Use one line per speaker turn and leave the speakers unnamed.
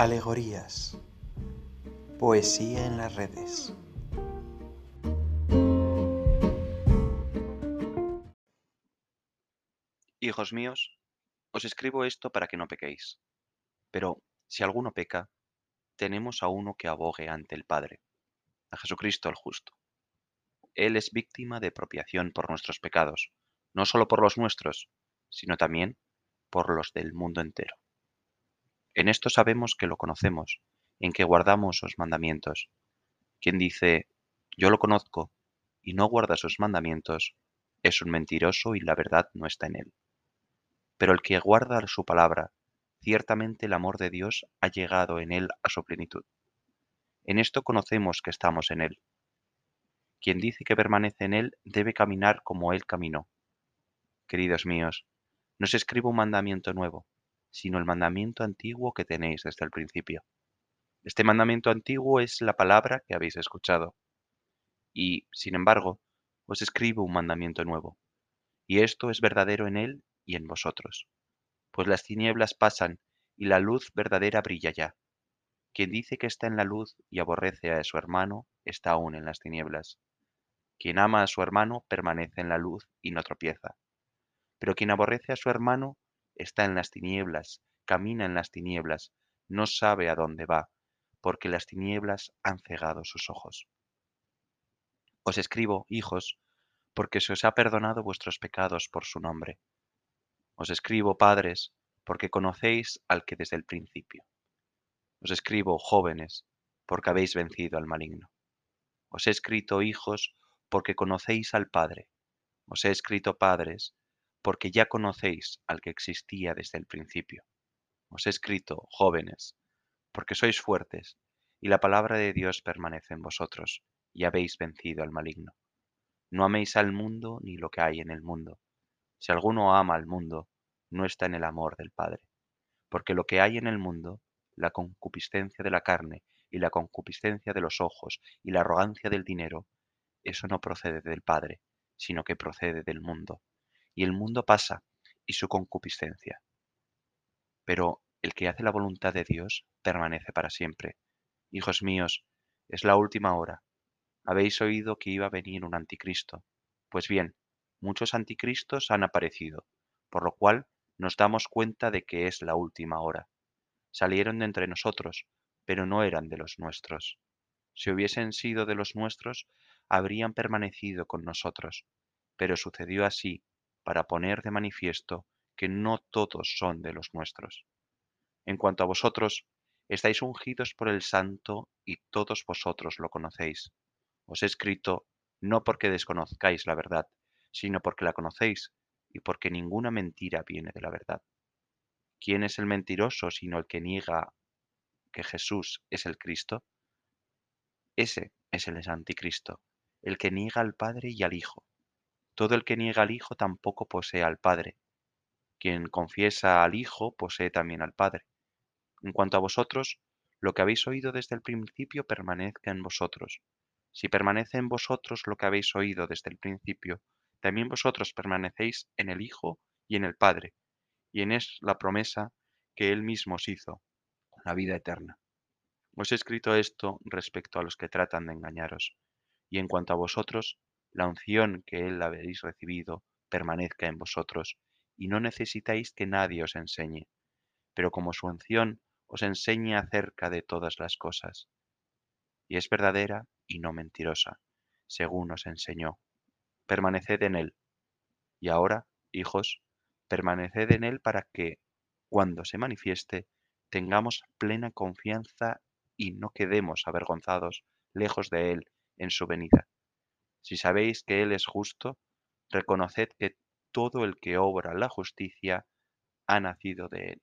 Alegorías. Poesía en las redes.
Hijos míos, os escribo esto para que no pequéis. Pero si alguno peca, tenemos a uno que abogue ante el Padre, a Jesucristo el justo. Él es víctima de expropiación por nuestros pecados, no solo por los nuestros, sino también por los del mundo entero. En esto sabemos que lo conocemos, en que guardamos sus mandamientos. Quien dice, yo lo conozco, y no guarda sus mandamientos, es un mentiroso y la verdad no está en él. Pero el que guarda su palabra, ciertamente el amor de Dios ha llegado en él a su plenitud. En esto conocemos que estamos en él. Quien dice que permanece en él debe caminar como él caminó. Queridos míos, no os escribo un mandamiento nuevo, sino el mandamiento antiguo que tenéis desde el principio. Este mandamiento antiguo es la palabra que habéis escuchado. Y, sin embargo, os escribo un mandamiento nuevo. Y esto es verdadero en él y en vosotros. Pues las tinieblas pasan y la luz verdadera brilla ya. Quien dice que está en la luz y aborrece a su hermano, está aún en las tinieblas. Quien ama a su hermano permanece en la luz y no tropieza. Pero quien aborrece a su hermano está en las tinieblas, camina en las tinieblas, no sabe a dónde va, porque las tinieblas han cegado sus ojos. Os escribo, hijos, porque se os ha perdonado vuestros pecados por su nombre. Os escribo, padres, porque conocéis al que desde el principio. Os escribo, jóvenes, porque habéis vencido al maligno. Os he escrito, hijos, porque conocéis al Padre. Os he escrito, padres, porque ya conocéis al que existía desde el principio. Os he escrito, jóvenes, porque sois fuertes, y la palabra de Dios permanece en vosotros, y habéis vencido al maligno. No améis al mundo ni lo que hay en el mundo. Si alguno ama al mundo, no está en el amor del Padre. Porque lo que hay en el mundo, la concupiscencia de la carne, y la concupiscencia de los ojos, y la arrogancia del dinero, eso no procede del Padre, sino que procede del mundo y el mundo pasa, y su concupiscencia. Pero el que hace la voluntad de Dios permanece para siempre. Hijos míos, es la última hora. Habéis oído que iba a venir un anticristo. Pues bien, muchos anticristos han aparecido, por lo cual nos damos cuenta de que es la última hora. Salieron de entre nosotros, pero no eran de los nuestros. Si hubiesen sido de los nuestros, habrían permanecido con nosotros. Pero sucedió así para poner de manifiesto que no todos son de los nuestros. En cuanto a vosotros, estáis ungidos por el Santo y todos vosotros lo conocéis. Os he escrito no porque desconozcáis la verdad, sino porque la conocéis y porque ninguna mentira viene de la verdad. ¿Quién es el mentiroso sino el que niega que Jesús es el Cristo? Ese es el anticristo, el que niega al Padre y al Hijo. Todo el que niega al Hijo tampoco posee al Padre. Quien confiesa al Hijo posee también al Padre. En cuanto a vosotros, lo que habéis oído desde el principio permanezca en vosotros. Si permanece en vosotros lo que habéis oído desde el principio, también vosotros permanecéis en el Hijo y en el Padre, y en es la promesa que Él mismo os hizo, la vida eterna. Os he escrito esto respecto a los que tratan de engañaros, y en cuanto a vosotros, la unción que él habéis recibido permanezca en vosotros, y no necesitáis que nadie os enseñe, pero como su unción os enseñe acerca de todas las cosas. Y es verdadera y no mentirosa, según os enseñó. Permaneced en él. Y ahora, hijos, permaneced en él para que, cuando se manifieste, tengamos plena confianza y no quedemos avergonzados lejos de él en su venida. Si sabéis que Él es justo, reconoced que todo el que obra la justicia ha nacido de Él.